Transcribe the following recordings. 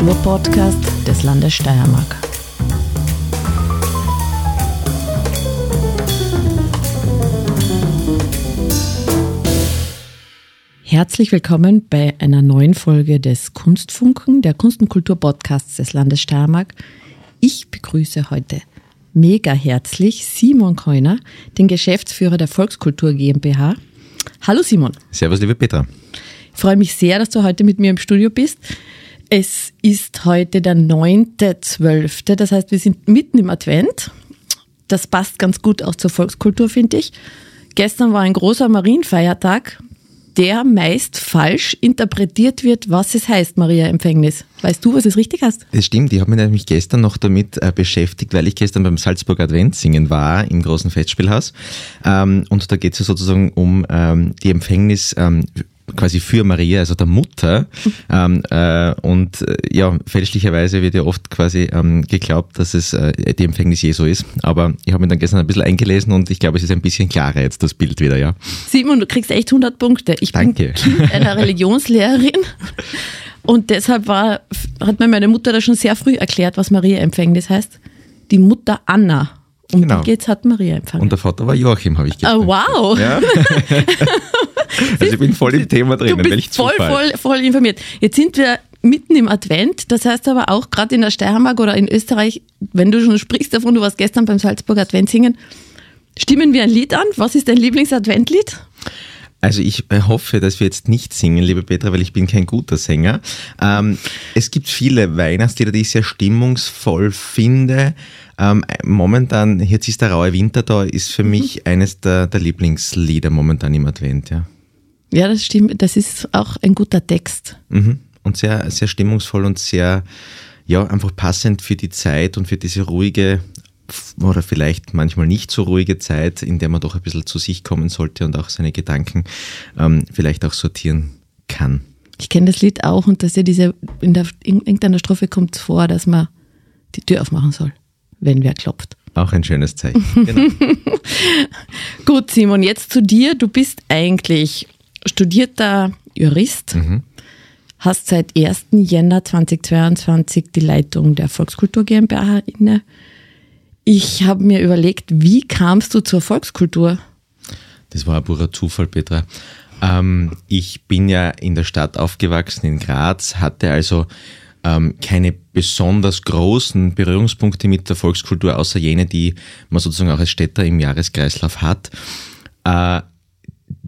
Kulturpodcast des Landes Steiermark. Herzlich willkommen bei einer neuen Folge des Kunstfunken, der Kunst- und Kulturpodcasts des Landes Steiermark. Ich begrüße heute mega herzlich Simon Keuner, den Geschäftsführer der Volkskultur GmbH. Hallo Simon. Servus, liebe Petra. Ich freue mich sehr, dass du heute mit mir im Studio bist. Es ist heute der 9.12., das heißt, wir sind mitten im Advent. Das passt ganz gut auch zur Volkskultur, finde ich. Gestern war ein großer Marienfeiertag, der meist falsch interpretiert wird, was es heißt, Maria-Empfängnis. Weißt du, was es richtig heißt? Das stimmt. Ich habe mich nämlich gestern noch damit äh, beschäftigt, weil ich gestern beim Salzburg Advent singen war im großen Festspielhaus. Ähm, und da geht es ja sozusagen um ähm, die Empfängnis ähm, quasi für Maria, also der Mutter. Ähm, äh, und äh, ja, fälschlicherweise wird ja oft quasi ähm, geglaubt, dass es äh, die Empfängnis Jesu ist. Aber ich habe mich dann gestern ein bisschen eingelesen und ich glaube, es ist ein bisschen klarer jetzt das Bild wieder, ja. Simon, du kriegst echt 100 Punkte. Ich Danke. bin kind einer Religionslehrerin. Und deshalb war, hat mir meine Mutter da schon sehr früh erklärt, was Maria-Empfängnis heißt. Die Mutter Anna. Um Genau. geht's, hat Maria empfangen. Und der Vater war Joachim, habe ich Ah, gestern. wow. Ja. also ich bin voll im Thema Du drinnen, welch bist voll, voll, voll informiert. Jetzt sind wir mitten im Advent. Das heißt aber auch gerade in der Steiermark oder in Österreich, wenn du schon sprichst davon, du warst gestern beim Salzburg Advent singen, stimmen wir ein Lied an. Was ist dein Lieblings-Adventlied? Also ich äh, hoffe, dass wir jetzt nicht singen, liebe Petra, weil ich bin kein guter Sänger. Ähm, es gibt viele Weihnachtslieder, die ich sehr stimmungsvoll finde. Ähm, momentan, jetzt ist der raue Winter da, ist für mich eines der, der Lieblingslieder momentan im Advent, ja. Ja, das stimmt. Das ist auch ein guter Text. Mhm. Und sehr, sehr stimmungsvoll und sehr, ja, einfach passend für die Zeit und für diese ruhige oder vielleicht manchmal nicht so ruhige Zeit, in der man doch ein bisschen zu sich kommen sollte und auch seine Gedanken ähm, vielleicht auch sortieren kann. Ich kenne das Lied auch und dass ja diese, in, der, in irgendeiner Strophe kommt es vor, dass man die Tür aufmachen soll, wenn wer klopft. Auch ein schönes Zeichen. Genau. Gut, Simon, jetzt zu dir. Du bist eigentlich studierter Jurist, hast seit 1. Jänner 2022 die Leitung der Volkskultur GmbH inne. Ich habe mir überlegt, wie kamst du zur Volkskultur? Das war ein purer Zufall, Petra. Ähm, ich bin ja in der Stadt aufgewachsen, in Graz, hatte also ähm, keine besonders großen Berührungspunkte mit der Volkskultur, außer jene, die man sozusagen auch als Städter im Jahreskreislauf hat. Äh,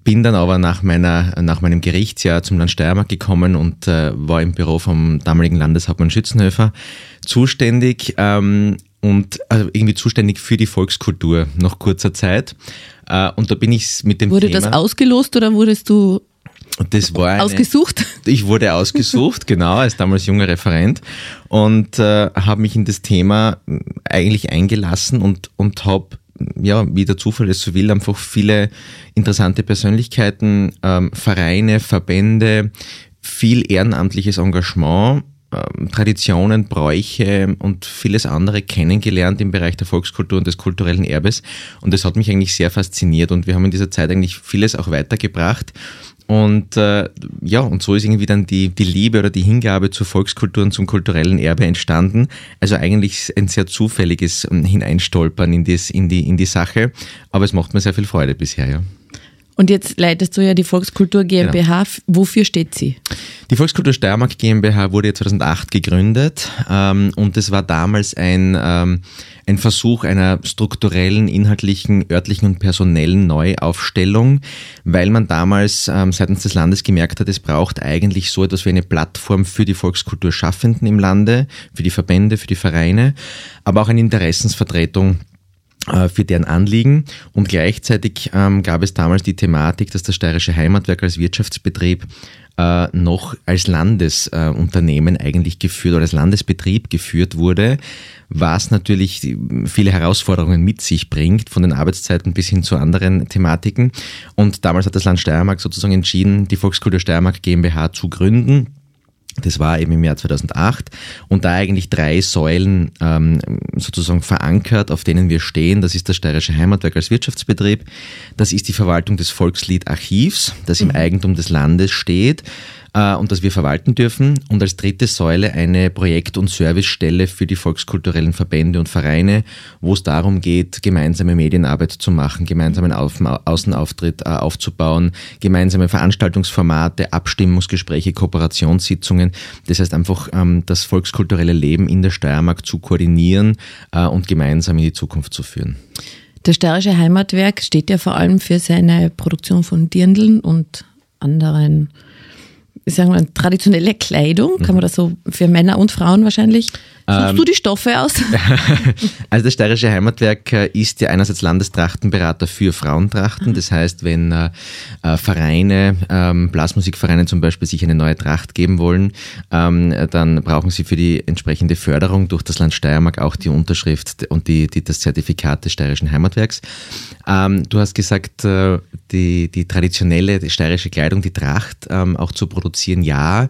bin dann aber nach, meiner, nach meinem Gerichtsjahr zum Land Steiermark gekommen und äh, war im Büro vom damaligen Landeshauptmann Schützenhöfer zuständig ähm, und also irgendwie zuständig für die Volkskultur nach kurzer Zeit. Äh, und da bin ich mit dem Wurde Thema. das ausgelost oder wurdest du das war eine, ausgesucht? ich wurde ausgesucht, genau, als damals junger Referent und äh, habe mich in das Thema äh, eigentlich eingelassen und, und habe, ja, wie der Zufall es so will, einfach viele interessante Persönlichkeiten, ähm, Vereine, Verbände, viel ehrenamtliches Engagement, ähm, Traditionen, Bräuche und vieles andere kennengelernt im Bereich der Volkskultur und des kulturellen Erbes. Und das hat mich eigentlich sehr fasziniert und wir haben in dieser Zeit eigentlich vieles auch weitergebracht. Und äh, ja, und so ist irgendwie dann die, die Liebe oder die Hingabe zur Volkskultur und zum kulturellen Erbe entstanden. Also eigentlich ein sehr zufälliges ähm, Hineinstolpern in, das, in, die, in die Sache. Aber es macht mir sehr viel Freude bisher, ja. Und jetzt leitest du ja die Volkskultur GmbH. Wofür steht sie? Die Volkskultur Steiermark GmbH wurde 2008 gegründet ähm, und es war damals ein, ähm, ein Versuch einer strukturellen, inhaltlichen, örtlichen und personellen Neuaufstellung, weil man damals ähm, seitens des Landes gemerkt hat, es braucht eigentlich so etwas wie eine Plattform für die Volkskulturschaffenden im Lande, für die Verbände, für die Vereine, aber auch eine Interessensvertretung für deren Anliegen. Und gleichzeitig ähm, gab es damals die Thematik, dass das Steirische Heimatwerk als Wirtschaftsbetrieb äh, noch als Landesunternehmen äh, eigentlich geführt oder als Landesbetrieb geführt wurde, was natürlich viele Herausforderungen mit sich bringt, von den Arbeitszeiten bis hin zu anderen Thematiken. Und damals hat das Land Steiermark sozusagen entschieden, die Volkskultur Steiermark GmbH zu gründen. Das war eben im Jahr 2008 und da eigentlich drei Säulen ähm, sozusagen verankert, auf denen wir stehen. Das ist das Steirische Heimatwerk als Wirtschaftsbetrieb, das ist die Verwaltung des Volksliedarchivs, das im Eigentum des Landes steht äh, und das wir verwalten dürfen. Und als dritte Säule eine Projekt- und Servicestelle für die volkskulturellen Verbände und Vereine, wo es darum geht, gemeinsame Medienarbeit zu machen, gemeinsamen Auf Außenauftritt äh, aufzubauen, gemeinsame Veranstaltungsformate, Abstimmungsgespräche, Kooperationssitzungen. Das heißt einfach ähm, das volkskulturelle Leben in der Steiermark zu koordinieren äh, und gemeinsam in die Zukunft zu führen. Das Steirische Heimatwerk steht ja vor allem für seine Produktion von Dirndeln und anderen sagen wir, traditionelle Kleidung, kann man das so für Männer und Frauen wahrscheinlich? Suchst ähm, du die Stoffe aus? also das Steirische Heimatwerk äh, ist ja einerseits Landestrachtenberater für Frauentrachten. Das heißt, wenn äh, äh, Vereine, ähm, Blasmusikvereine zum Beispiel, sich eine neue Tracht geben wollen, ähm, dann brauchen sie für die entsprechende Förderung durch das Land Steiermark auch die Unterschrift und die, die, das Zertifikat des Steirischen Heimatwerks. Du hast gesagt, äh, die, die traditionelle die steirische Kleidung, die Tracht auch zu produzieren, ja.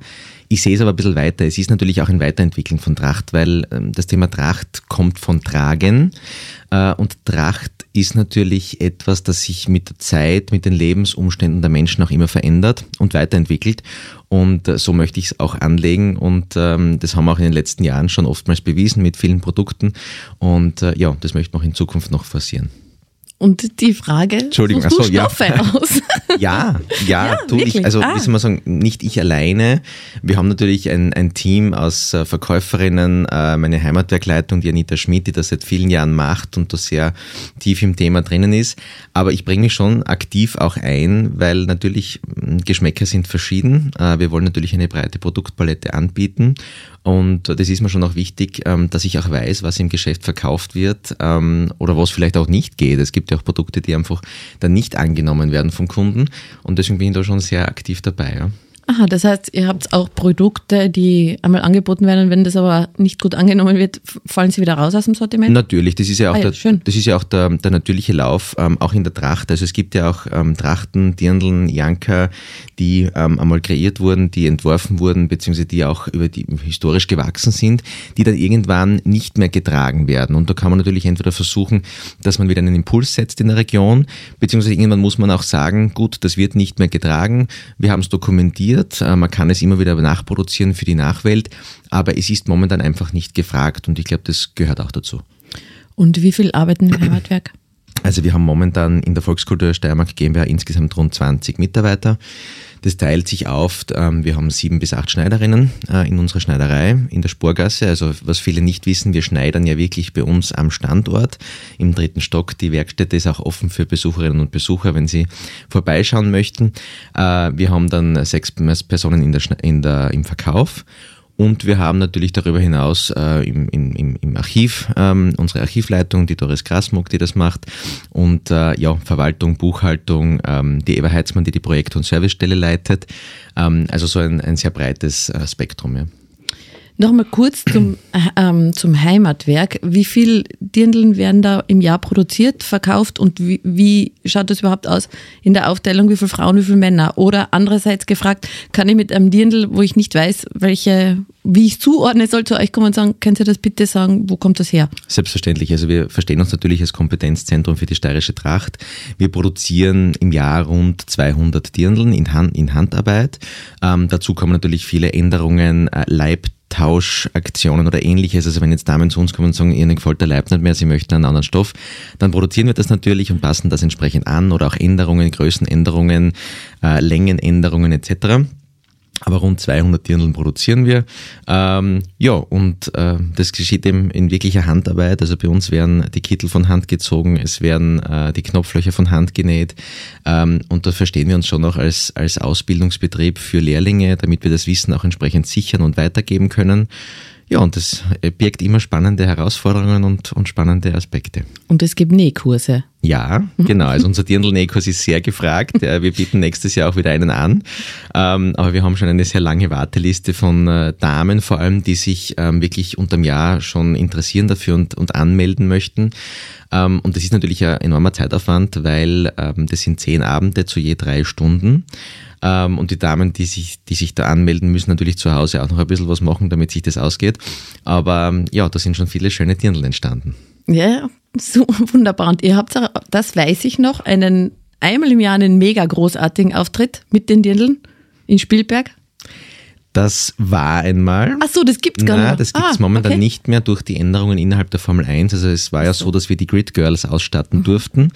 Ich sehe es aber ein bisschen weiter. Es ist natürlich auch ein Weiterentwickeln von Tracht, weil ähm, das Thema Tracht kommt von Tragen. Äh, und Tracht ist natürlich etwas, das sich mit der Zeit, mit den Lebensumständen der Menschen auch immer verändert und weiterentwickelt. Und äh, so möchte ich es auch anlegen. Und ähm, das haben wir auch in den letzten Jahren schon oftmals bewiesen mit vielen Produkten. Und äh, ja, das möchten wir auch in Zukunft noch forcieren. Und die Frage, Entschuldigung, suchst du Stoffe ja. aus? ja, ja, ja tu ich, also ah. soll man sagen, nicht ich alleine. Wir haben natürlich ein, ein Team aus äh, Verkäuferinnen, äh, meine Heimatwerkleitung, die Anita Schmidt, die das seit vielen Jahren macht und da sehr tief im Thema drinnen ist. Aber ich bringe mich schon aktiv auch ein, weil natürlich hm, Geschmäcker sind verschieden. Äh, wir wollen natürlich eine breite Produktpalette anbieten und das ist mir schon auch wichtig, ähm, dass ich auch weiß, was im Geschäft verkauft wird ähm, oder was vielleicht auch nicht geht. Es gibt ja auch Produkte, die einfach dann nicht angenommen werden vom Kunden. Und deswegen bin ich da schon sehr aktiv dabei. Ja. Aha, das heißt, ihr habt auch Produkte, die einmal angeboten werden, wenn das aber nicht gut angenommen wird, fallen sie wieder raus aus dem Sortiment? Natürlich, das ist ja auch, ah, ja, der, das ist ja auch der, der natürliche Lauf, ähm, auch in der Tracht. Also es gibt ja auch ähm, Trachten, Dirndln, Janker, die ähm, einmal kreiert wurden, die entworfen wurden, beziehungsweise die auch über die historisch gewachsen sind, die dann irgendwann nicht mehr getragen werden. Und da kann man natürlich entweder versuchen, dass man wieder einen Impuls setzt in der Region, beziehungsweise irgendwann muss man auch sagen, gut, das wird nicht mehr getragen, wir haben es dokumentiert, produziert. Äh, man kann es immer wieder nachproduzieren für die Nachwelt, aber es ist momentan einfach nicht gefragt und ich glaube, das gehört auch dazu. Und wie viel arbeiten im Heimatwerk? Also wir haben momentan in der Volkskultur Steiermark GmbH insgesamt rund 20 Mitarbeiter. Das teilt sich auf. Ähm, wir haben sieben bis acht Schneiderinnen äh, in unserer Schneiderei in der Spurgasse. Also was viele nicht wissen, wir schneidern ja wirklich bei uns am Standort im dritten Stock. Die Werkstätte ist auch offen für Besucherinnen und Besucher, wenn sie vorbeischauen möchten. Äh, wir haben dann sechs Personen in der, in der, im Verkauf und wir haben natürlich darüber hinaus äh, im, im, im Archiv ähm, unsere Archivleitung, die Doris Krasmuck, die das macht. Und äh, ja, Verwaltung, Buchhaltung, ähm, die Eva Heitzmann, die die Projekt- und Servicestelle leitet. Ähm, also so ein, ein sehr breites äh, Spektrum. Ja. Nochmal kurz zum, ähm, zum Heimatwerk. Wie viel Dirndeln werden da im Jahr produziert, verkauft und wie, wie schaut das überhaupt aus in der Aufteilung, wie viele Frauen, wie viele Männer? Oder andererseits gefragt, kann ich mit einem Dirndl, wo ich nicht weiß, welche, wie ich zuordne soll, zu euch kommen und sagen, können Sie das bitte sagen, wo kommt das her? Selbstverständlich. Also wir verstehen uns natürlich als Kompetenzzentrum für die steirische Tracht. Wir produzieren im Jahr rund 200 Dirndeln in, Hand, in Handarbeit. Ähm, dazu kommen natürlich viele Änderungen, äh, Leib Tauschaktionen oder ähnliches. Also wenn jetzt Damen zu uns kommen und sagen, ihnen gefällt der Leib nicht mehr, sie möchten einen anderen Stoff, dann produzieren wir das natürlich und passen das entsprechend an oder auch Änderungen, Größenänderungen, äh, Längenänderungen etc aber rund 200 Dirndln produzieren wir. Ähm, ja, und äh, das geschieht eben in wirklicher Handarbeit. Also bei uns werden die Kittel von Hand gezogen, es werden äh, die Knopflöcher von Hand genäht. Ähm, und da verstehen wir uns schon auch als, als Ausbildungsbetrieb für Lehrlinge, damit wir das Wissen auch entsprechend sichern und weitergeben können. Ja, und das birgt immer spannende Herausforderungen und, und spannende Aspekte. Und es gibt Nähkurse. Ja, genau. Also unser Dirndl-Nähkurs ist sehr gefragt. Wir bieten nächstes Jahr auch wieder einen an. Ähm, aber wir haben schon eine sehr lange Warteliste von äh, Damen vor allem, die sich ähm, wirklich unterm Jahr schon interessieren dafür und, und anmelden möchten. Ähm, und das ist natürlich ein enormer Zeitaufwand, weil das sind zehn Abende zu je drei Stunden. Ähm, und die Damen, die sich, die sich da anmelden, müssen natürlich zu Hause auch noch ein bisschen was machen, damit sich das ausgeht. Aber ähm, ja, da sind schon viele schöne Dirndl entstanden. Ja, so wunderbar. Und ihr habt, das weiß ich noch, einen einmal im Jahr einen mega großartigen Auftritt mit den Dirndln in Spielberg. Das war einmal. Ach so, das gibt's gar Nein, nicht. das gibt's Ah, momentan okay. nicht mehr durch die Änderungen innerhalb der Formel 1. Also es war ja so, dass wir die Grid Girls ausstatten Mhm. durften.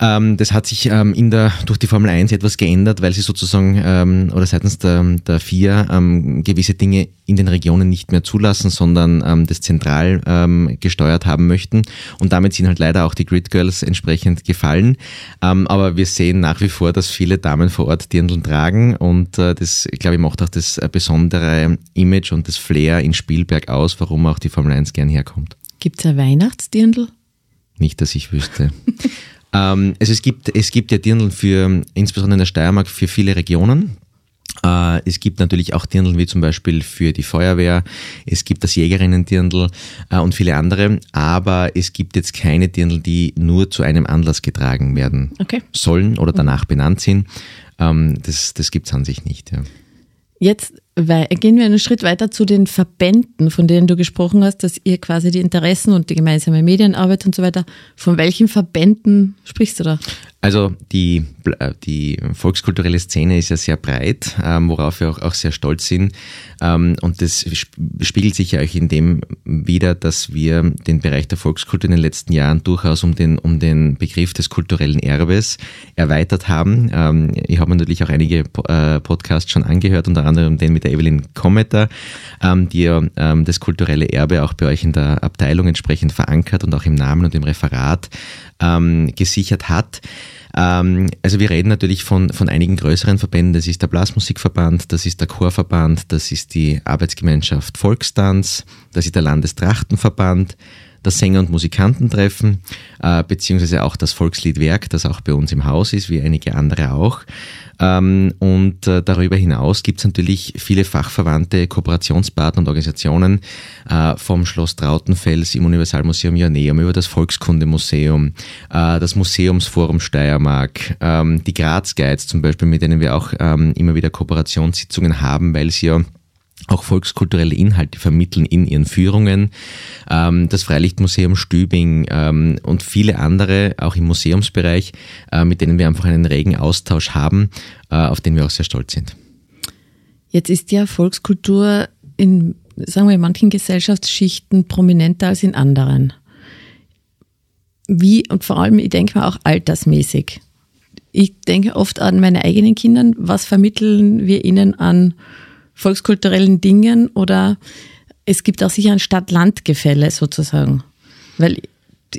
Ähm, das hat sich ähm, in der, durch die Formel 1 etwas geändert, weil sie sozusagen ähm, oder seitens der, der FIA ähm, gewisse Dinge in den Regionen nicht mehr zulassen, sondern ähm, das zentral ähm, gesteuert haben möchten. Und damit sind halt leider auch die Grid Girls entsprechend gefallen. Aber wir sehen nach wie vor, dass viele Damen vor Ort Dirndl tragen und äh, das, glaube ich, macht auch das äh, besondere Image und das Flair in Spielberg aus, warum auch die Formel 1 gern herkommt. Gibt's ein Weihnachtsdirndl? Nicht, dass ich wüsste. ähm, also es gibt, es gibt ja Dirndl für, insbesondere in der Steiermark, für viele Regionen. Äh, es gibt natürlich auch Dirndl wie zum Beispiel für die Feuerwehr, es gibt das Jägerinnen-Dirndl äh, und viele andere, aber es gibt jetzt keine Dirndl, die nur zu einem Anlass getragen werden Okay. sollen oder danach benannt sind. Ähm, das das gibt es an sich nicht. Ja. Jetzt gehen wir einen Schritt weiter zu den Verbänden, von denen du gesprochen hast, dass ihr quasi die Interessen und die gemeinsame Medienarbeit und so weiter, von welchen Verbänden sprichst du da? Also die, äh, die volkskulturelle Szene ist ja sehr breit, ähm, worauf wir auch, auch sehr stolz sind. Ähm, und das sp- spiegelt sich ja auch in dem wieder, dass wir den Bereich der Volkskultur in den letzten Jahren durchaus um den, um den Begriff des kulturellen Erbes erweitert haben. Ähm, ich habe mir natürlich auch einige Po- äh, Podcasts schon angehört, unter anderem den mit der Evelyn Kometer, ähm, die ja ähm, das kulturelle Erbe auch bei euch in der Abteilung entsprechend verankert und auch im Namen und im Referat ähm, gesichert hat. Ähm, also wir reden natürlich von, von einigen größeren Verbänden. Das ist der Blasmusikverband, das ist der Chorverband, das ist die Arbeitsgemeinschaft Volkstanz, das ist der Landestrachtenverband, das Sänger- und Musikantentreffen, äh, beziehungsweise auch das Volksliedwerk, das auch bei uns im Haus ist, wie einige andere auch. Ähm, und äh, darüber hinaus gibt es natürlich viele fachverwandte Kooperationspartner und Organisationen äh, vom Schloss Trautenfels im Universalmuseum Joanneum über das Volkskundemuseum, äh, das Museumsforum Steiermark, ähm, die Graz Guides zum Beispiel, mit denen wir auch ähm, immer wieder Kooperationssitzungen haben, weil sie ja auch volkskulturelle Inhalte vermitteln in ihren Führungen. Ähm, das Freilichtmuseum Stübing ähm, und viele andere, auch im Museumsbereich, äh, mit denen wir einfach einen regen Austausch haben, äh, auf den wir auch sehr stolz sind. Jetzt ist ja Volkskultur in, sagen wir, in manchen Gesellschaftsschichten prominenter als in anderen. Wie, und vor allem, ich denke mal auch altersmäßig. Ich denke oft an meine eigenen Kindern. Was vermitteln wir ihnen an volkskulturellen Dingen? Oder es gibt auch sicher ein Stadt-Land-Gefälle sozusagen. Weil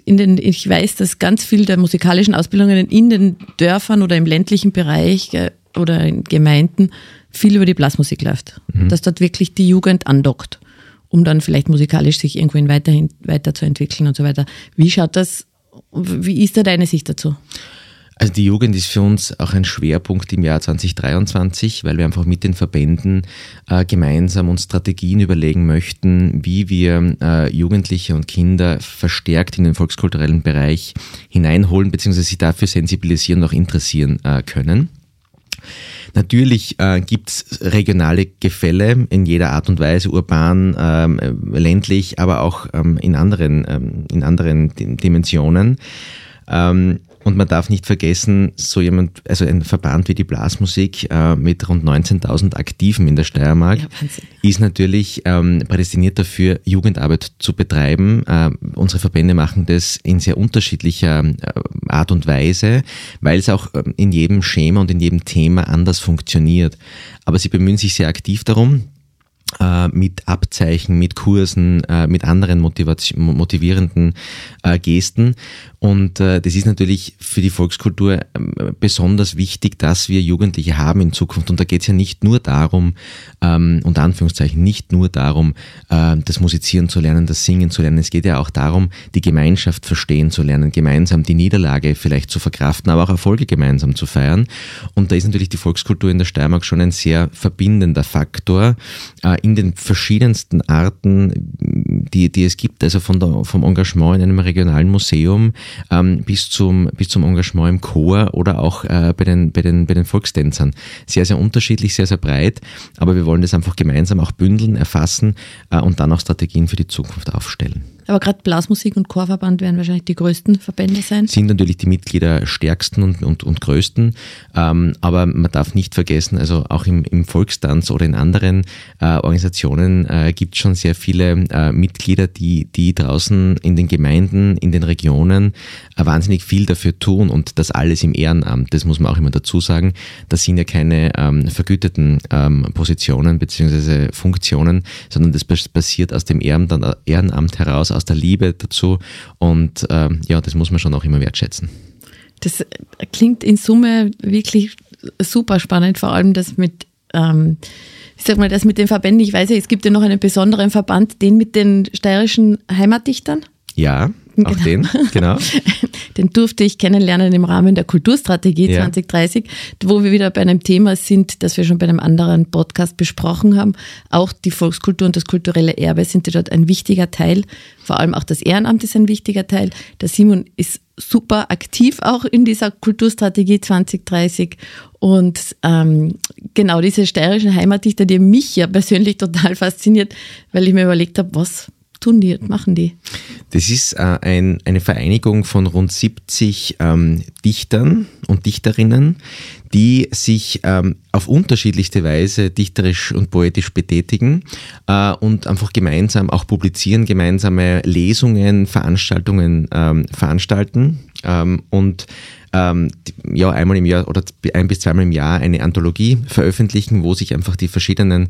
in den, ich weiß, dass ganz viel der musikalischen Ausbildungen in den Dörfern oder im ländlichen Bereich äh, oder in Gemeinden viel über die Blasmusik läuft. Dass dort wirklich die Jugend andockt, um dann vielleicht musikalisch sich irgendwohin weiterhin, weiterzuentwickeln und so weiter. Wie schaut das, wie ist da deine Sicht dazu? Also die Jugend ist für uns auch ein Schwerpunkt im Jahr 2023, weil wir einfach mit den Verbänden äh, gemeinsam uns Strategien überlegen möchten, wie wir äh, Jugendliche und Kinder verstärkt in den volkskulturellen Bereich hineinholen, beziehungsweise sie dafür sensibilisieren und auch interessieren äh, können. Natürlich äh, gibt's regionale Gefälle in jeder Art und Weise, urban, ähm, ländlich, aber auch ähm, in anderen, ähm, in anderen Dim- Dimensionen. Ähm, und man darf nicht vergessen, so jemand, also ein Verband wie die Blasmusik äh, mit rund 19.000 Aktiven in der Steiermark Ja, ist natürlich ähm, prädestiniert dafür, Jugendarbeit zu betreiben. Äh, unsere Verbände machen das in sehr unterschiedlicher äh, Art und Weise, weil es auch ähm, in jedem Schema und in jedem Thema anders funktioniert. Aber sie bemühen sich sehr aktiv darum, mit Abzeichen, mit Kursen, äh, mit anderen motivierenden äh, Gesten. Und äh, das ist natürlich für die Volkskultur ähm, besonders wichtig, dass wir Jugendliche haben in Zukunft. Und da geht es ja nicht nur darum, ähm, unter Anführungszeichen, nicht nur darum, äh, das Musizieren zu lernen, das Singen zu lernen. Es geht ja auch darum, die Gemeinschaft verstehen zu lernen, gemeinsam die Niederlage vielleicht zu verkraften, aber auch Erfolge gemeinsam zu feiern. Und da ist natürlich die Volkskultur in der Steiermark schon ein sehr verbindender Faktor äh, in den verschiedensten Arten, die, die es gibt, also von der, vom Engagement in einem regionalen Museum ähm, bis, zum, bis zum Engagement im Chor oder auch äh, bei, den, bei, den, bei den Volkstänzern. Sehr, sehr unterschiedlich, sehr, sehr breit, aber wir wollen das einfach gemeinsam auch bündeln, erfassen äh, und dann auch Strategien für die Zukunft aufstellen. Aber gerade Blasmusik und Chorverband werden wahrscheinlich die größten Verbände sein. Sind natürlich die Mitglieder stärksten und, und, und größten. Ähm, aber man darf nicht vergessen, also auch im, im Volkstanz oder in anderen äh, Organisationen äh, gibt es schon sehr viele äh, Mitglieder, die, die draußen in den Gemeinden, in den Regionen äh, wahnsinnig viel dafür tun und das alles im Ehrenamt. Das muss man auch immer dazu sagen. Das sind ja keine ähm, vergüteten ähm, Positionen bzw. Funktionen, sondern das passiert aus dem Ehrenamt, Ehrenamt heraus, aus der Liebe dazu und ähm, ja, das muss man schon auch immer wertschätzen. Das klingt in Summe wirklich super spannend, vor allem das mit, ähm, ich sag mal, das mit den Verbänden. Ich weiß ja, es gibt ja noch einen besonderen Verband, den mit den steirischen Heimatdichtern. Ja, auch genau. den, genau. den durfte ich kennenlernen im Rahmen der Kulturstrategie ja. 2030, wo wir wieder bei einem Thema sind, das wir schon bei einem anderen Podcast besprochen haben. Auch die Volkskultur und das kulturelle Erbe sind dort ein wichtiger Teil. Vor allem auch das Ehrenamt ist ein wichtiger Teil. Der Simon ist super aktiv auch in dieser Kulturstrategie 2030 und ähm, genau diese steirischen Heimatdichter, die mich ja persönlich total fasziniert, weil ich mir überlegt habe, was tun die, machen die? Das ist äh, ein, eine Vereinigung von rund 70 ähm, Dichtern und Dichterinnen, die sich ähm, auf unterschiedlichste Weise dichterisch und poetisch betätigen äh, und einfach gemeinsam auch publizieren, gemeinsame Lesungen, Veranstaltungen ähm, veranstalten ähm, und ähm, ja, einmal im Jahr oder ein bis zweimal im Jahr eine Anthologie veröffentlichen, wo sich einfach die verschiedenen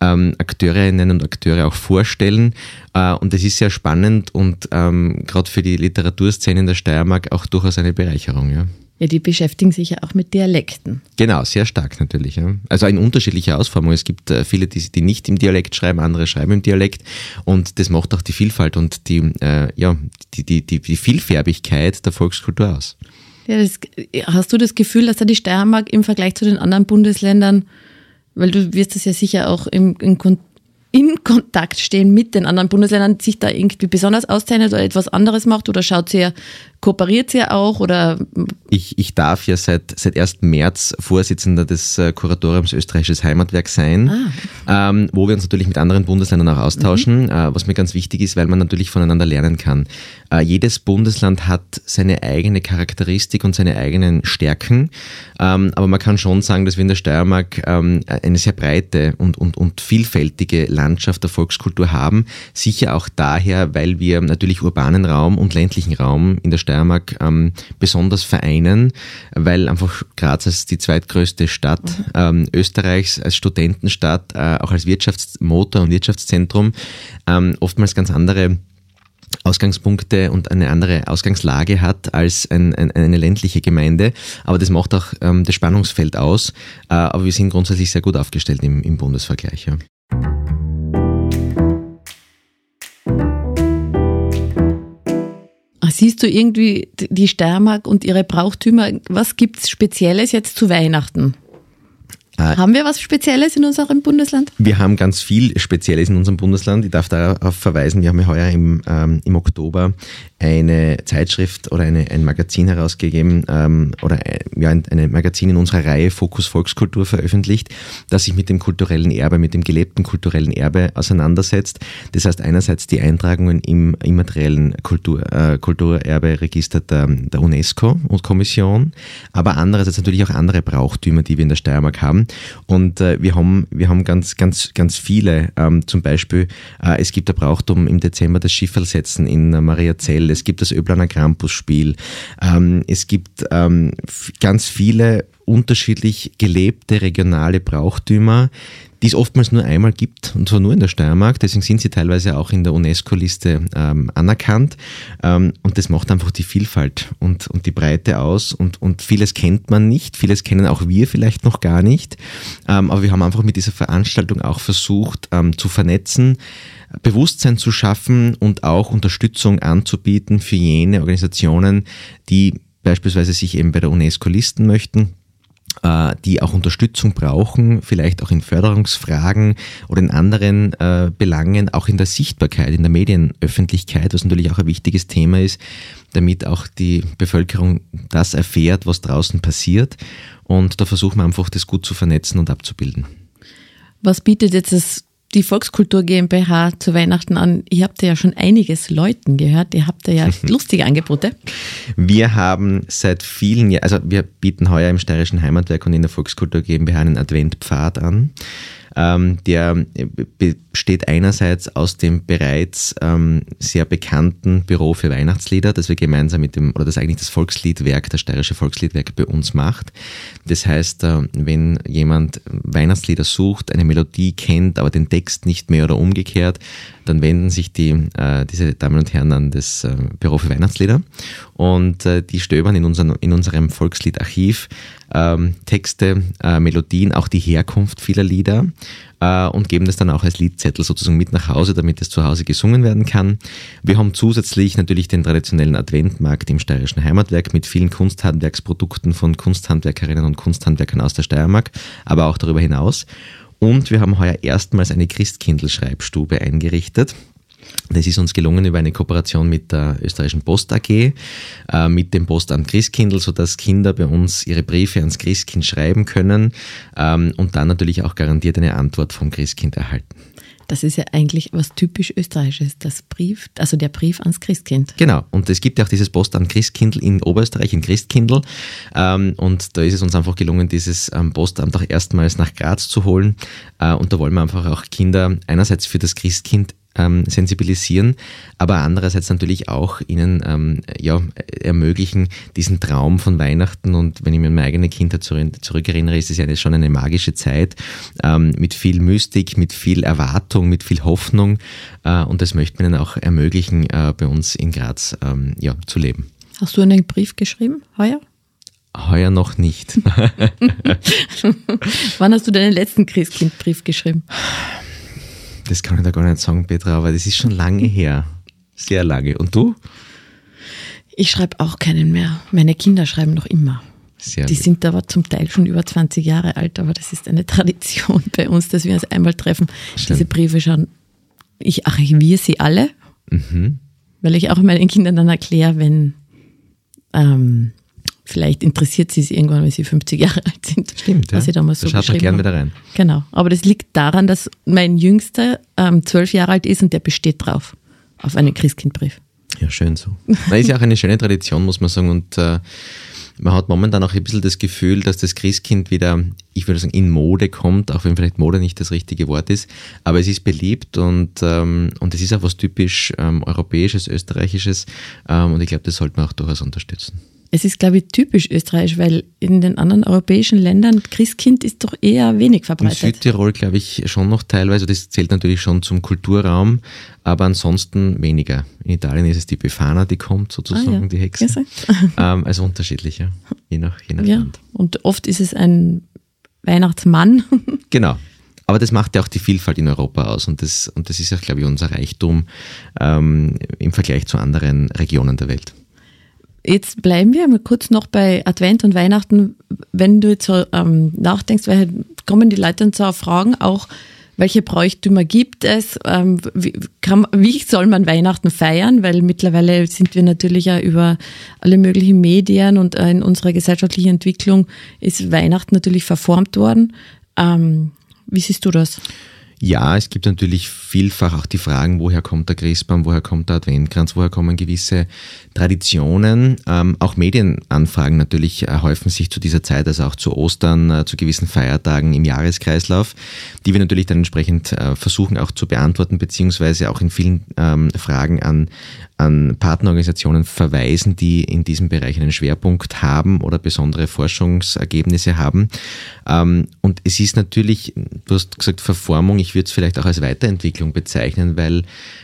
ähm, Akteurinnen und Akteure auch vorstellen. Äh, und das ist sehr spannend und ähm, gerade für die Literaturszene in der Steiermark auch durchaus eine Bereicherung. Ja. Ja, die beschäftigen sich ja auch mit Dialekten. Genau, sehr stark natürlich. Ja. Also in unterschiedlicher Ausformung. Es gibt äh, viele, die, die nicht im Dialekt schreiben, andere schreiben im Dialekt. Und das macht auch die Vielfalt und die, äh, ja, die, die, die, die Vielfärbigkeit der Volkskultur aus. Ja, das, hast du das Gefühl, dass da die Steiermark im Vergleich zu den anderen Bundesländern, weil du wirst das ja sicher auch im, in, in Kontakt stehen mit den anderen Bundesländern, sich da irgendwie besonders auszeichnet oder etwas anderes macht oder schaut sie ja Kooperiert ihr auch oder? Ich, ich darf ja seit, seit 1. März Vorsitzender des äh, Kuratoriums Österreichisches Heimatwerk sein, ah. ähm, wo wir uns natürlich mit anderen Bundesländern auch austauschen, mhm. äh, was mir ganz wichtig ist, weil man natürlich voneinander lernen kann. Äh, jedes Bundesland hat seine eigene Charakteristik und seine eigenen Stärken, ähm, aber man kann schon sagen, dass wir in der Steiermark ähm, eine sehr breite und, und, und vielfältige Landschaft der Volkskultur haben. Sicher auch daher, weil wir natürlich urbanen Raum und ländlichen Raum in der Steiermark Steiermark ähm, besonders vereinen, weil einfach Graz als die zweitgrößte Stadt mhm. ähm, Österreichs, als Studentenstadt, äh, auch als Wirtschaftsmotor und Wirtschaftszentrum ähm, oftmals ganz andere Ausgangspunkte und eine andere Ausgangslage hat als ein, ein, eine ländliche Gemeinde. Aber das macht auch ähm, das Spannungsfeld aus. Äh, aber wir sind grundsätzlich sehr gut aufgestellt im, im Bundesvergleich. Ja. Siehst du irgendwie die Steiermark und ihre Brauchtümer? Was gibt es Spezielles jetzt zu Weihnachten? Äh, haben wir was Spezielles in unserem Bundesland? Wir haben ganz viel Spezielles in unserem Bundesland. Ich darf darauf verweisen, wir haben ja heuer im, ähm, im Oktober eine Zeitschrift oder eine, ein Magazin herausgegeben ähm, oder äh, ja, ein Magazin in unserer Reihe Fokus Volkskultur veröffentlicht, das sich mit dem kulturellen Erbe, mit dem gelebten kulturellen Erbe auseinandersetzt. Das heißt einerseits die Eintragungen im immateriellen Kultur, äh, Kulturerbe-Register der, der UNESCO und Kommission, aber andererseits natürlich auch andere Brauchtümer, die wir in der Steiermark und äh, wir haben, wir haben ganz, ganz, ganz viele. Ähm, zum Beispiel, äh, es gibt der Brauchtum im Dezember das Schifferlsetzen in äh, Mariazell, es gibt das Öblaner Krampusspiel, ähm, es gibt ähm, ganz viele unterschiedlich gelebte regionale Brauchtümer, die es oftmals nur einmal gibt, und zwar nur in der Steiermark. Deswegen sind sie teilweise auch in der UNESCO-Liste ähm, anerkannt. Ähm, und das macht einfach die Vielfalt und, und die Breite aus. Und, und vieles kennt man nicht, vieles kennen auch wir vielleicht noch gar nicht. Ähm, aber wir haben einfach mit dieser Veranstaltung auch versucht ähm, zu vernetzen, Bewusstsein zu schaffen und auch Unterstützung anzubieten für jene Organisationen, die beispielsweise sich eben bei der UNESCO listen möchten die auch Unterstützung brauchen, vielleicht auch in Förderungsfragen oder in anderen äh, Belangen, auch in der Sichtbarkeit, in der Medienöffentlichkeit, was natürlich auch ein wichtiges Thema ist, damit auch die Bevölkerung das erfährt, was draußen passiert. Und da versuchen wir einfach, das gut zu vernetzen und abzubilden. Was bietet jetzt das die Volkskultur GmbH zu Weihnachten an? Ihr habt ja schon einiges Leuten gehört. Ihr habt ja lustige Angebote. Wir haben seit vielen Jahren, also wir bieten heuer im Steirischen Heimatwerk und in der Volkskultur GmbH einen Adventpfad an. Ähm, der besteht einerseits aus dem bereits ähm, sehr bekannten Büro für Weihnachtslieder, das wir gemeinsam mit dem, oder das eigentlich das Volksliedwerk, das Steirische Volksliedwerk bei uns macht. Das heißt, äh, wenn jemand Weihnachtslieder sucht, eine Melodie kennt, aber den Text nicht mehr oder umgekehrt, dann wenden sich die, äh, diese Damen und Herren an das äh, Büro für Weihnachtslieder und äh, die stöbern in, unseren, in unserem Volksliedarchiv ähm, Texte, äh, Melodien, auch die Herkunft vieler Lieder äh, und geben das dann auch als Liedzettel sozusagen mit nach Hause, damit es zu Hause gesungen werden kann. Wir haben zusätzlich natürlich den traditionellen Adventmarkt im Steirischen Heimatwerk mit vielen Kunsthandwerksprodukten von Kunsthandwerkerinnen und Kunsthandwerkern aus der Steiermark, aber auch darüber hinaus. Und wir haben heuer erstmals eine Christkindl-Schreibstube eingerichtet. Das ist uns gelungen über eine Kooperation mit der österreichischen Post AG, äh, mit dem Postamt Christkindl, sodass Kinder bei uns ihre Briefe ans Christkind schreiben können ähm, und dann natürlich auch garantiert eine Antwort vom Christkind erhalten. Das ist ja eigentlich was typisch Österreichisches, das Brief, also der Brief ans Christkind. Genau, und es gibt ja auch dieses Postamt Christkindl in Oberösterreich, in Christkindl. Ähm, und da ist es uns einfach gelungen, dieses ähm, Postamt auch erstmals nach Graz zu holen. Äh, und da wollen wir einfach auch Kinder einerseits für das Christkind ähm, sensibilisieren, aber andererseits natürlich auch ihnen ähm, ja, ermöglichen, diesen Traum von Weihnachten und wenn ich mir an meine eigene Kindheit zurückerinnere, ist es ja schon eine magische Zeit ähm, mit viel Mystik, mit viel Erwartung, mit viel Hoffnung äh, und das möchte man ihnen auch ermöglichen, äh, bei uns in Graz ähm, ja, zu leben. Hast du einen Brief geschrieben heuer? Heuer noch nicht. Wann hast du deinen letzten Christkindbrief geschrieben? Das kann ich da gar nicht sagen, Petra, aber das ist schon lange her. Sehr lange. Und du? Ich schreibe auch keinen mehr. Meine Kinder schreiben noch immer. Sehr die gut. sind aber zum Teil schon über 20 Jahre alt, aber das ist eine Tradition bei uns, dass wir uns einmal treffen. Schön. Diese Briefe schon, ich archiviere sie alle, mhm. weil ich auch meinen Kindern dann erkläre, wenn ähm, Vielleicht interessiert sie es irgendwann, wenn sie 50 Jahre alt sind. Stimmt, ja. Was ich damals so schaut man gerne wieder rein. Genau. Aber das liegt daran, dass mein Jüngster ähm, zwölf Jahre alt ist und der besteht drauf. Auf einen Christkindbrief. Ja, schön so. Das ist ja auch eine schöne Tradition, muss man sagen. Und äh, man hat momentan auch ein bisschen das Gefühl, dass das Christkind wieder, ich würde sagen, in Mode kommt, auch wenn vielleicht Mode nicht das richtige Wort ist. Aber es ist beliebt und, ähm, und es ist auch was typisch ähm, Europäisches, Österreichisches. Ähm, und ich glaube, das sollte man auch durchaus unterstützen. Es ist, glaube ich, typisch österreichisch, weil in den anderen europäischen Ländern Christkind ist doch eher wenig verbreitet. In Südtirol, glaube ich, schon noch teilweise. Das zählt natürlich schon zum Kulturraum, aber ansonsten weniger. In Italien ist es die Befana, die kommt sozusagen, ah, ja. die Hexe. ähm, also unterschiedlich, ja. Je nach, je nach ja. Land. Und oft ist es ein Weihnachtsmann. genau. Aber das macht ja auch die Vielfalt in Europa aus und das, und das ist auch, glaube ich, unser Reichtum ähm, im Vergleich zu anderen Regionen der Welt. Jetzt bleiben wir mal kurz noch bei Advent und Weihnachten. Wenn du jetzt so ähm, nachdenkst, weil kommen die Leute dann so auf Fragen auch, welche Bräuchtümer gibt es? Ähm, wie, kann, wie soll man Weihnachten feiern? Weil mittlerweile sind wir natürlich ja über alle möglichen Medien und äh, in unserer gesellschaftlichen Entwicklung ist Weihnachten natürlich verformt worden. Ähm, wie siehst du das? Ja, es gibt natürlich vielfach auch die Fragen, woher kommt der Christbaum, woher kommt der Adventkranz, woher kommen gewisse Traditionen. Ähm, auch Medienanfragen natürlich äh, häufen sich zu dieser Zeit, also auch zu Ostern, äh, zu gewissen Feiertagen im Jahreskreislauf, die wir natürlich dann entsprechend äh, versuchen auch zu beantworten, beziehungsweise auch in vielen ähm, Fragen an, an Partnerorganisationen verweisen, die in diesem Bereich einen Schwerpunkt haben oder besondere Forschungsergebnisse haben. Ähm, und es ist natürlich, du hast gesagt Verformung, ich würde es vielleicht auch als Weiterentwicklung bezeichnen, weil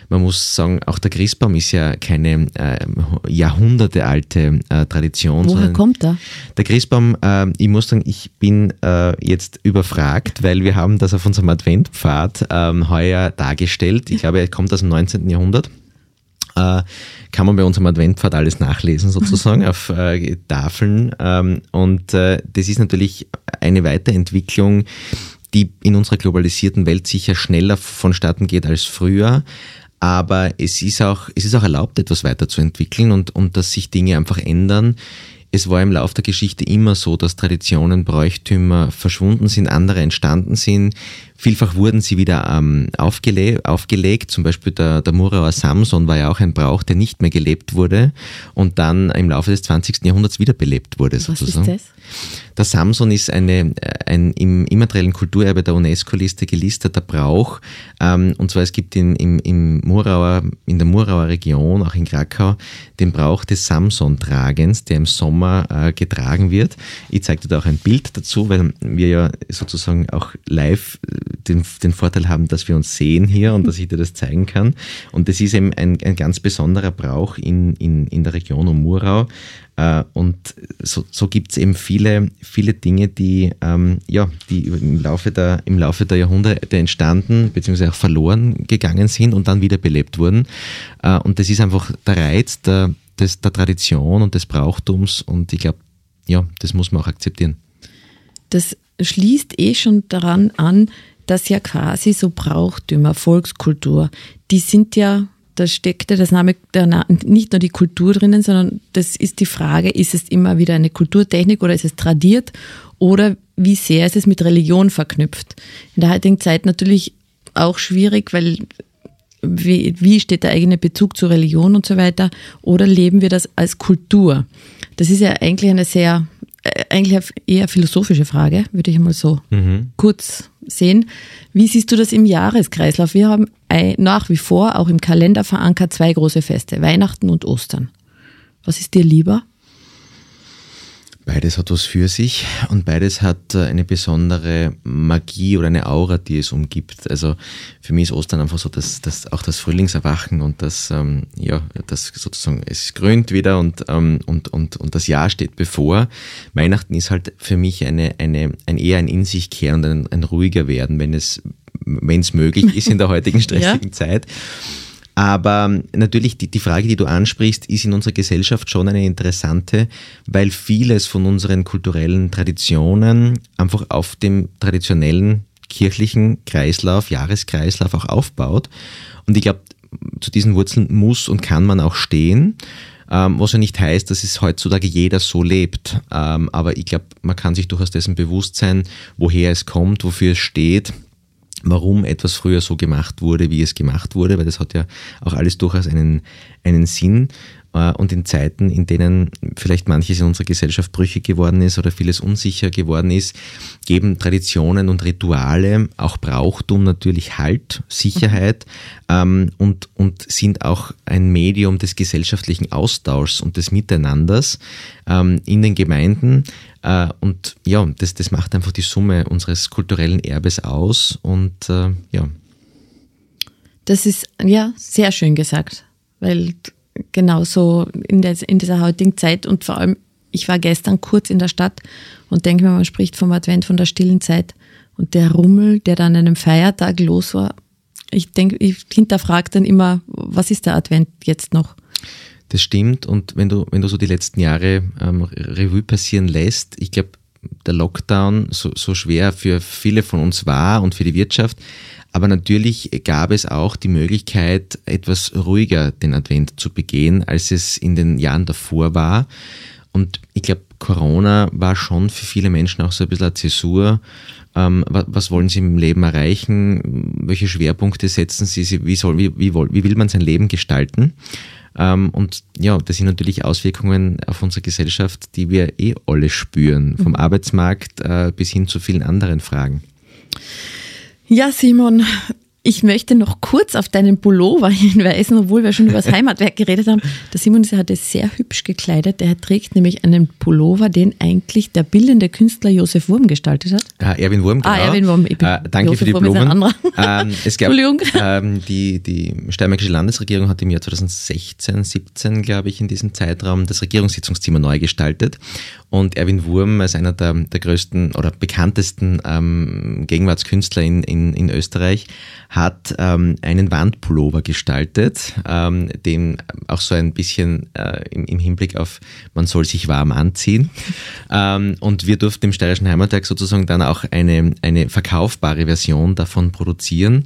man muss sagen, auch der Christbaum ist ja keine äh, jahrhundertealte äh, Tradition. Woher kommt er? Der Christbaum, äh, ich muss sagen, ich bin äh, jetzt überfragt, weil wir haben das auf unserem Adventpfad ähm, heuer dargestellt. Ich glaube, er kommt aus dem 19. Jahrhundert äh, kann man bei unserem Adventpfad alles nachlesen, sozusagen auf äh, Tafeln. Ähm, und äh, das ist natürlich eine Weiterentwicklung, die in unserer globalisierten Welt sicher schneller vonstatten geht als früher. Aber es ist auch, es ist auch erlaubt, etwas weiterzuentwickeln und, und dass sich Dinge einfach ändern. Es war im Laufe der Geschichte immer so, dass Traditionen, Bräuchtümer verschwunden sind, andere entstanden sind. Vielfach wurden sie wieder ähm, aufgele aufgelegt. Zum Beispiel der, der Murauer Samson war ja auch ein Brauch, der nicht mehr gelebt wurde und dann im Laufe des 20. Jahrhunderts wiederbelebt wurde. Was sozusagen. ist das? Der Samson ist eine, ein im immateriellen Kulturerbe der UNESCO-Liste gelisteter Brauch. Ähm, und zwar es gibt in, im, im Murauer, in der Murauer Region, auch in Krakau, den Brauch des Samson-Tragens, der im Sommer äh, getragen wird. Ich zeige dir da auch ein Bild dazu, weil wir ja sozusagen auch live äh, den, den Vorteil haben, dass wir uns sehen hier und dass ich dir das zeigen kann. Und das ist eben ein, ein ganz besonderer Brauch in, in, in der Region um Murau. Äh, und so, so gibt es eben viele, viele Dinge, die, ähm, ja, die im Laufe, der, im Laufe der Jahrhunderte entstanden bzw. auch verloren gegangen sind und dann wiederbelebt wurden. Äh, und das ist einfach der Reiz der, des, der Tradition und des Brauchtums und ich glaube, ja, das muss man auch akzeptieren. Das schließt eh schon daran an, dass ja quasi so Brauchtümer, Volkskultur, die sind ja da steckt ja das Name, der, nicht nur die Kultur drinnen, sondern das ist die Frage, ist es immer wieder eine Kulturtechnik oder ist es tradiert oder wie sehr ist es mit Religion verknüpft? In der heutigen Zeit natürlich auch schwierig, weil wie, wie steht der eigene Bezug zur Religion und so weiter? Oder leben wir das als Kultur? Das ist ja eigentlich eine sehr, eigentlich eine eher philosophische Frage, würde ich mal so mhm. kurz sehen. Wie siehst du das im Jahreskreislauf? Wir haben nach wie vor auch im Kalender verankert zwei große Feste, Weihnachten und Ostern. Was ist dir lieber? Beides hat was für sich und beides hat äh, eine besondere Magie oder eine Aura, die es umgibt. Also für mich ist Ostern einfach so, dass, dass auch das Frühlingserwachen und das, ähm, ja, das sozusagen, es grünt wieder und, ähm, und, und, und das Jahr steht bevor. Weihnachten ist halt für mich eine, eine, ein eher ein in sich kehren und ein, ein ruhiger werden, wenn es, wenn es möglich ist in der heutigen stressigen ja. Zeit. Aber natürlich, die, die Frage, die du ansprichst, ist in unserer Gesellschaft schon eine interessante, weil vieles von unseren kulturellen Traditionen einfach auf dem traditionellen kirchlichen Kreislauf, Jahreskreislauf auch aufbaut. Und ich glaube, zu diesen Wurzeln muss und kann man auch stehen. Ähm, was ja nicht heißt, dass es heutzutage jeder so lebt. Ähm, aber ich glaube, man kann sich durchaus dessen bewusst sein, woher es kommt, wofür es steht warum etwas früher so gemacht wurde, wie es gemacht wurde, weil das hat ja auch alles durchaus einen, einen Sinn. Äh, und in Zeiten, in denen vielleicht manches in unserer Gesellschaft brüchig geworden ist oder vieles unsicher geworden ist, geben Traditionen und Rituale, auch Brauchtum natürlich Halt, Sicherheit ähm, und, und sind auch ein Medium des gesellschaftlichen Austauschs und des Miteinanders ähm, in den Gemeinden. Äh, und ja, das, das macht einfach die Summe unseres kulturellen Erbes aus und äh, ja. Das ist ja sehr schön gesagt, weil genauso in, der, in dieser heutigen Zeit und vor allem, ich war gestern kurz in der Stadt und denke mir, man spricht vom Advent, von der stillen Zeit und der Rummel, der dann an einem Feiertag los war. Ich denke, ich hinterfrage dann immer, was ist der Advent jetzt noch? Das stimmt und wenn du, wenn du so die letzten Jahre ähm, Revue passieren lässt, ich glaube, der Lockdown so, so schwer für viele von uns war und für die Wirtschaft, aber natürlich gab es auch die Möglichkeit, etwas ruhiger den Advent zu begehen, als es in den Jahren davor war. Und ich glaube, Corona war schon für viele Menschen auch so ein bisschen eine Zäsur. Ähm, was, was, wollen sie im Leben erreichen? Welche Schwerpunkte setzen sie? Wie, soll, wie, wie, wie will man sein Leben gestalten? Ähm, und ja, das sind natürlich Auswirkungen auf unsere Gesellschaft, die wir eh alle spüren, vom mhm. Arbeitsmarkt äh, bis hin zu vielen anderen Fragen. Ja, Simon, ich möchte noch kurz auf deinen Pullover hinweisen, obwohl wir schon über das Heimatwerk geredet haben. Der Simon ist heute sehr hübsch gekleidet. Er trägt nämlich einen Pullover, den eigentlich der bildende Künstler Josef Wurm gestaltet hat. Ah, Erwin Wurm, genau. Ah, Erwin Wurm. Ich bin äh, danke Josef für die Wurm Blumen. Ähm, es gab, ähm, die, die Steiermärkische Landesregierung hat im Jahr 2016, 17, glaube ich, in diesem Zeitraum das Regierungssitzungszimmer neu gestaltet. Und Erwin Wurm als einer der, der größten oder bekanntesten ähm, Gegenwartskünstler in, in, in Österreich hat ähm, einen Wandpullover gestaltet, ähm, den auch so ein bisschen äh, im, im, Hinblick auf, man soll sich warm anziehen. Ähm, und wir durften im Steirischen Heimatwerk sozusagen dann auch eine, eine verkaufbare Version davon produzieren.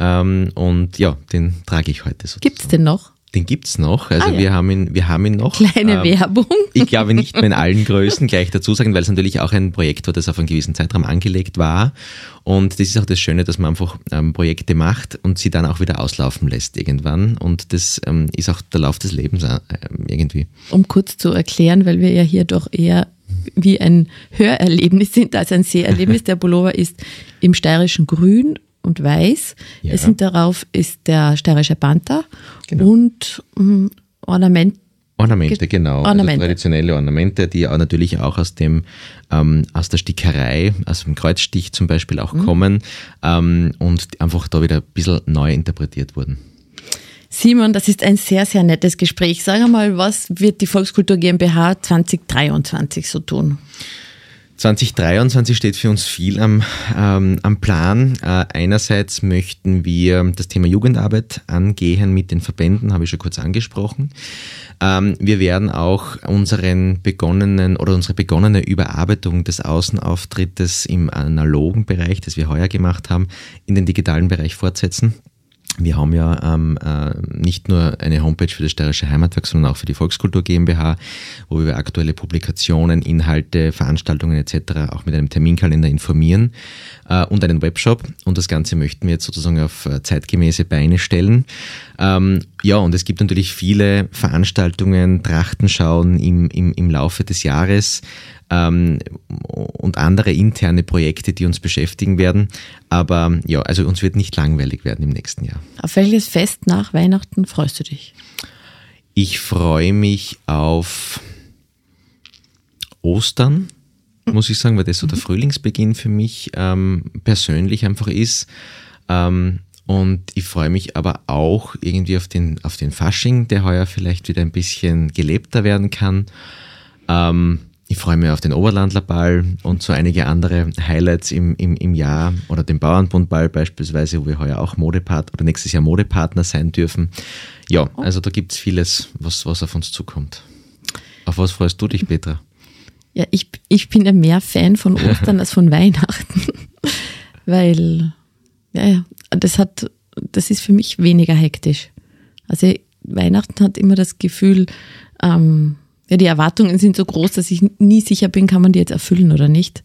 Ähm, und ja, den trage ich heute sozusagen. Gibt's den noch? Den gibt es noch. Also Ah, ja. wir, haben ihn, wir haben ihn noch. Kleine Ähm, Werbung. Ich glaube nicht mehr in allen Größen, gleich dazu sagen, weil es natürlich auch ein Projekt war, das auf einen gewissen Zeitraum angelegt war. Und das ist auch das Schöne, dass man einfach ähm, Projekte macht und sie dann auch wieder auslaufen lässt irgendwann. Und das ähm, ist auch der Lauf des Lebens äh, irgendwie. um kurz zu erklären, weil wir ja hier doch eher wie ein Hörerlebnis sind als ein Seherlebnis. Der Pullover ist im steirischen Grün und Weiß. Ja. Es sind darauf ist der steirische Panther Genau. und mm, Ornament. Ornamente, Ge- genau. Ornamente. Also traditionelle Ornamente, die auch natürlich auch aus dem ähm, aus der Stickerei, aus dem Kreuzstich zum Beispiel auch kommen ähm, und einfach da wieder ein bisschen neu interpretiert wurden. Simon, das ist ein sehr, sehr nettes Gespräch. Sag einmal, was wird die Volkskultur GmbH 2023 so tun? 2023 steht für uns viel am, ähm, am Plan. Äh, einerseits möchten wir das Thema Jugendarbeit angehen mit den Verbänden, habe ich schon kurz angesprochen. Ähm, wir werden auch unseren begonnenen oder unsere begonnene Überarbeitung des Außenauftrittes im analogen Bereich, das wir heuer gemacht haben, in den digitalen Bereich fortsetzen. Wir haben ja ähm, äh, nicht nur eine Homepage für das Steirische Heimatwerk, sondern auch für die Volkskultur GmbH, wo wir über aktuelle Publikationen, Inhalte, Veranstaltungen etc. auch mit einem Terminkalender informieren äh, und einen Webshop. Und das Ganze möchten wir jetzt sozusagen auf äh, zeitgemäße Beine stellen. Ähm, ja, und es gibt natürlich viele Veranstaltungen, Trachtenschauen im, im, im Laufe des Jahres ähm, und andere interne Projekte, die uns beschäftigen werden. Aber ja, also uns wird nicht langweilig werden im nächsten Jahr. Auf welches Fest nach Weihnachten freust du dich? Ich freue mich auf Ostern, muss ich sagen, weil das so der Frühlingsbeginn für mich ähm, persönlich einfach ist. Ähm, und ich freue mich aber auch irgendwie auf den, auf den Fasching, der heuer vielleicht wieder ein bisschen gelebter werden kann. Ähm, ich freue mich auf den Oberlandlerball und so einige andere Highlights im, im, im Jahr oder den Bauernbundball beispielsweise, wo wir heuer auch Modepartner oder nächstes Jahr Modepartner sein dürfen. Ja, also da gibt es vieles, was, was auf uns zukommt. Auf was freust du dich, Petra? Ja, ich, ich bin ja mehr Fan von Ostern als von Weihnachten, weil, ja, ja, das hat, das ist für mich weniger hektisch. Also Weihnachten hat immer das Gefühl, ähm, ja, die Erwartungen sind so groß, dass ich nie sicher bin, kann man die jetzt erfüllen oder nicht.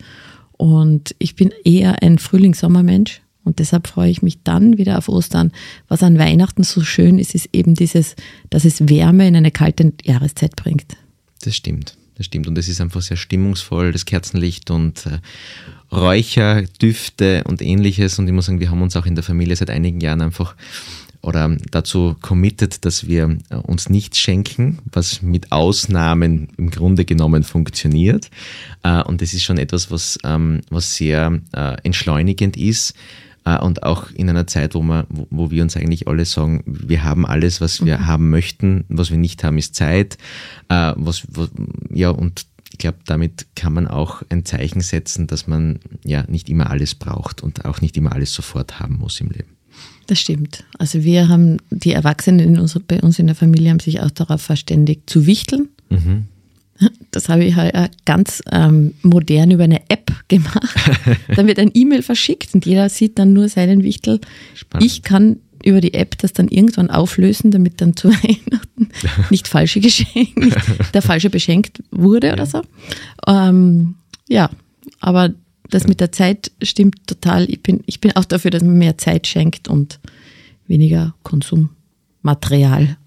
Und ich bin eher ein Frühlings-Sommermensch und deshalb freue ich mich dann wieder auf Ostern. Was an Weihnachten so schön ist, ist eben dieses, dass es Wärme in eine kalte Jahreszeit bringt. Das stimmt, das stimmt. Und es ist einfach sehr stimmungsvoll, das Kerzenlicht und äh, Räucher, Düfte und ähnliches. Und ich muss sagen, wir haben uns auch in der Familie seit einigen Jahren einfach oder dazu committed, dass wir äh, uns nichts schenken, was mit Ausnahmen im Grunde genommen funktioniert. Äh, Und das ist schon etwas, was, ähm, was sehr äh, entschleunigend ist. Und auch in einer Zeit, wo, wir, wo- wir uns eigentlich alle sagen, wir haben alles, was wir haben möchten, was wir nicht haben, ist Zeit. Was, was, ja, und ich glaube, damit kann man auch ein Zeichen setzen, dass man ja nicht immer alles braucht und auch nicht immer alles sofort haben muss im Leben. Das stimmt. Also wir haben, die Erwachsenen in unserer, bei uns in der Familie haben sich auch darauf verständigt, zu wichteln. Mhm. Das habe ich halt ganz ähm, modern über eine App gemacht. dann wird ein E-Mail verschickt und jeder sieht dann nur seinen Wichtel. Spannend. Ich kann über die App das dann irgendwann auflösen, damit dann zu Weihnachten nicht falsche Geschenk, nicht der falsche beschenkt wurde oder so. Ähm, ja, aber das mit der Zeit stimmt total. Ich bin, ich bin auch dafür, dass man mehr Zeit schenkt und weniger Konsummaterial.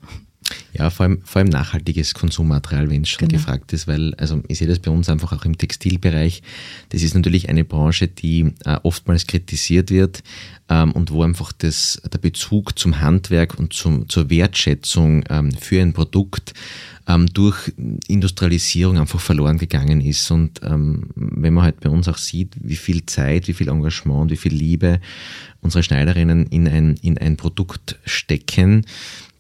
Ja, vor allem, vor allem nachhaltiges Konsummaterial, wenn es schon Genau. gefragt ist, weil, also ich sehe das bei uns einfach auch im Textilbereich. Das ist natürlich eine Branche, die äh, oftmals kritisiert wird ähm, und wo einfach das, der Bezug zum Handwerk und zum, zur Wertschätzung ähm, für ein Produkt ähm, durch Industrialisierung einfach verloren gegangen ist. Und ähm, wenn man halt bei uns auch sieht, wie viel Zeit, wie viel Engagement, wie viel Liebe unsere Schneiderinnen in ein, in ein Produkt stecken,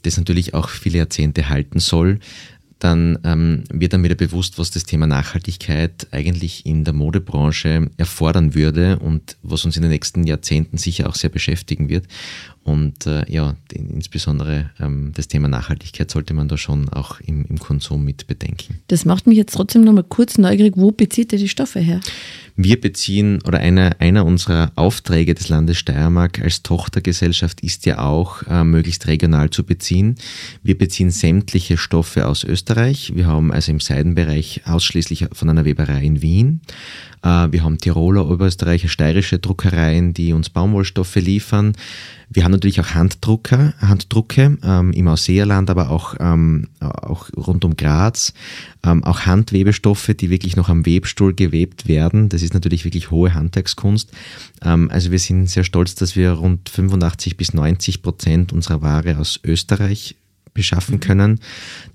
das natürlich auch viele Jahrzehnte halten soll, dann ähm, wird dann wieder bewusst, was das Thema Nachhaltigkeit eigentlich in der Modebranche erfordern würde und was uns in den nächsten Jahrzehnten sicher auch sehr beschäftigen wird. Und äh, ja, den, insbesondere ähm, das Thema Nachhaltigkeit sollte man da schon auch im, im Konsum mit bedenken. Das macht mich jetzt trotzdem nochmal kurz neugierig. Wo bezieht ihr die Stoffe her? Wir beziehen oder einer, einer unserer Aufträge des Landes Steiermark als Tochtergesellschaft ist ja auch, äh, möglichst regional zu beziehen. Wir beziehen sämtliche Stoffe aus Österreich. Wir haben also im Seidenbereich ausschließlich von einer Weberei in Wien. Äh, wir haben Tiroler, Oberösterreicher, steirische Druckereien, die uns Baumwollstoffe liefern. Wir haben natürlich auch Handdrucker, Handdrucke ähm, im Ausseerland, aber auch, ähm, auch rund um Graz. Ähm, auch Handwebestoffe, die wirklich noch am Webstuhl gewebt werden. Das ist natürlich wirklich hohe Handwerkskunst. Ähm, also wir sind sehr stolz, dass wir rund 85 bis 90 Prozent unserer Ware aus Österreich beschaffen können.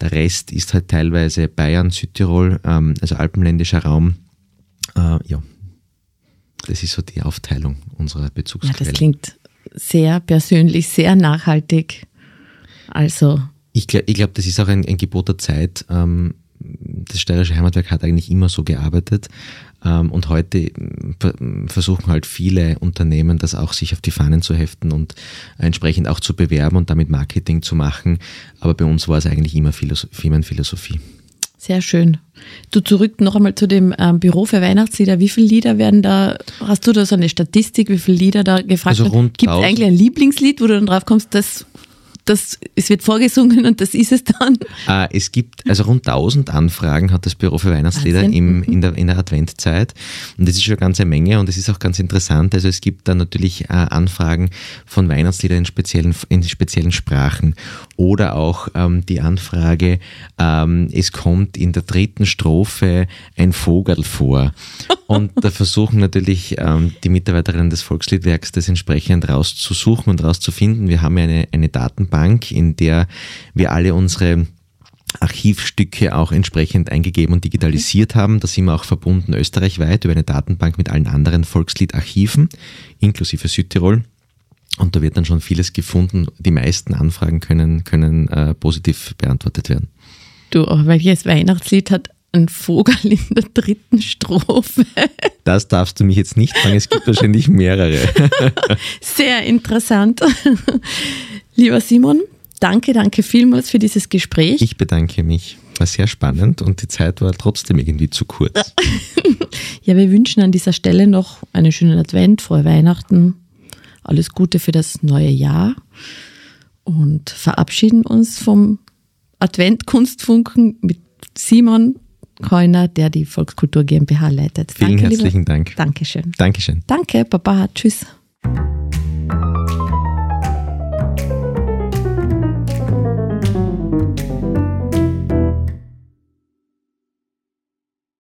Der Rest ist halt teilweise Bayern, Südtirol, ähm, also alpenländischer Raum. Äh, ja, das ist so die Aufteilung unserer Bezugsquellen. Ja, das klingt sehr persönlich, sehr nachhaltig. Also. Ich glaube, glaub, das ist auch ein, ein Gebot der Zeit. Ähm, das Steirische Heimatwerk hat eigentlich immer so gearbeitet. Ähm, und heute versuchen halt viele Unternehmen, das auch sich auf die Fahnen zu heften und entsprechend auch zu bewerben und damit Marketing zu machen. Aber bei uns war es eigentlich immer Firmenphilosophie. Sehr schön. Du zurück noch einmal zu dem ähm, Büro für Weihnachtslieder. Wie viele Lieder werden da, hast du da so eine Statistik, wie viele Lieder da gefragt also werden? Gibt es eigentlich ein Lieblingslied, wo du dann drauf kommst, das das, es wird vorgesungen und das ist es dann. Äh, es gibt, also rund 1000 Anfragen hat das Büro für Weihnachtslieder im, in, der, in der Adventzeit. Und das ist schon eine ganze Menge und es ist auch ganz interessant. Also es gibt da natürlich äh, Anfragen von Weihnachtsliedern in speziellen, in speziellen Sprachen. Oder auch ähm, die Anfrage, ähm, es kommt in der dritten Strophe ein Vogel vor. Und da versuchen natürlich ähm, die Mitarbeiterinnen des Volksliedwerks das entsprechend rauszusuchen und rauszufinden. Wir haben ja eine, eine Datenbank, in der wir alle unsere Archivstücke auch entsprechend eingegeben und digitalisiert haben. Da sind wir auch verbunden österreichweit über eine Datenbank mit allen anderen Volksliedarchiven, inklusive Südtirol. Und da wird dann schon vieles gefunden. Die meisten Anfragen können, können äh, positiv beantwortet werden. Du, welches Weihnachtslied hat ein Vogel in der dritten Strophe. Das darfst du mich jetzt nicht fragen, es gibt wahrscheinlich mehrere. Sehr interessant. Lieber Simon, danke, danke vielmals für dieses Gespräch. Ich bedanke mich. War sehr spannend und die Zeit war trotzdem irgendwie zu kurz. ja, wir wünschen an dieser Stelle noch einen schönen Advent, frohe Weihnachten, alles Gute für das neue Jahr und verabschieden uns vom Advent-Kunstfunken mit Simon Keuner, der die Volkskultur GmbH leitet. Vielen Danke, herzlichen lieber. Dank. Dankeschön. Dankeschön. Danke, Baba. Tschüss.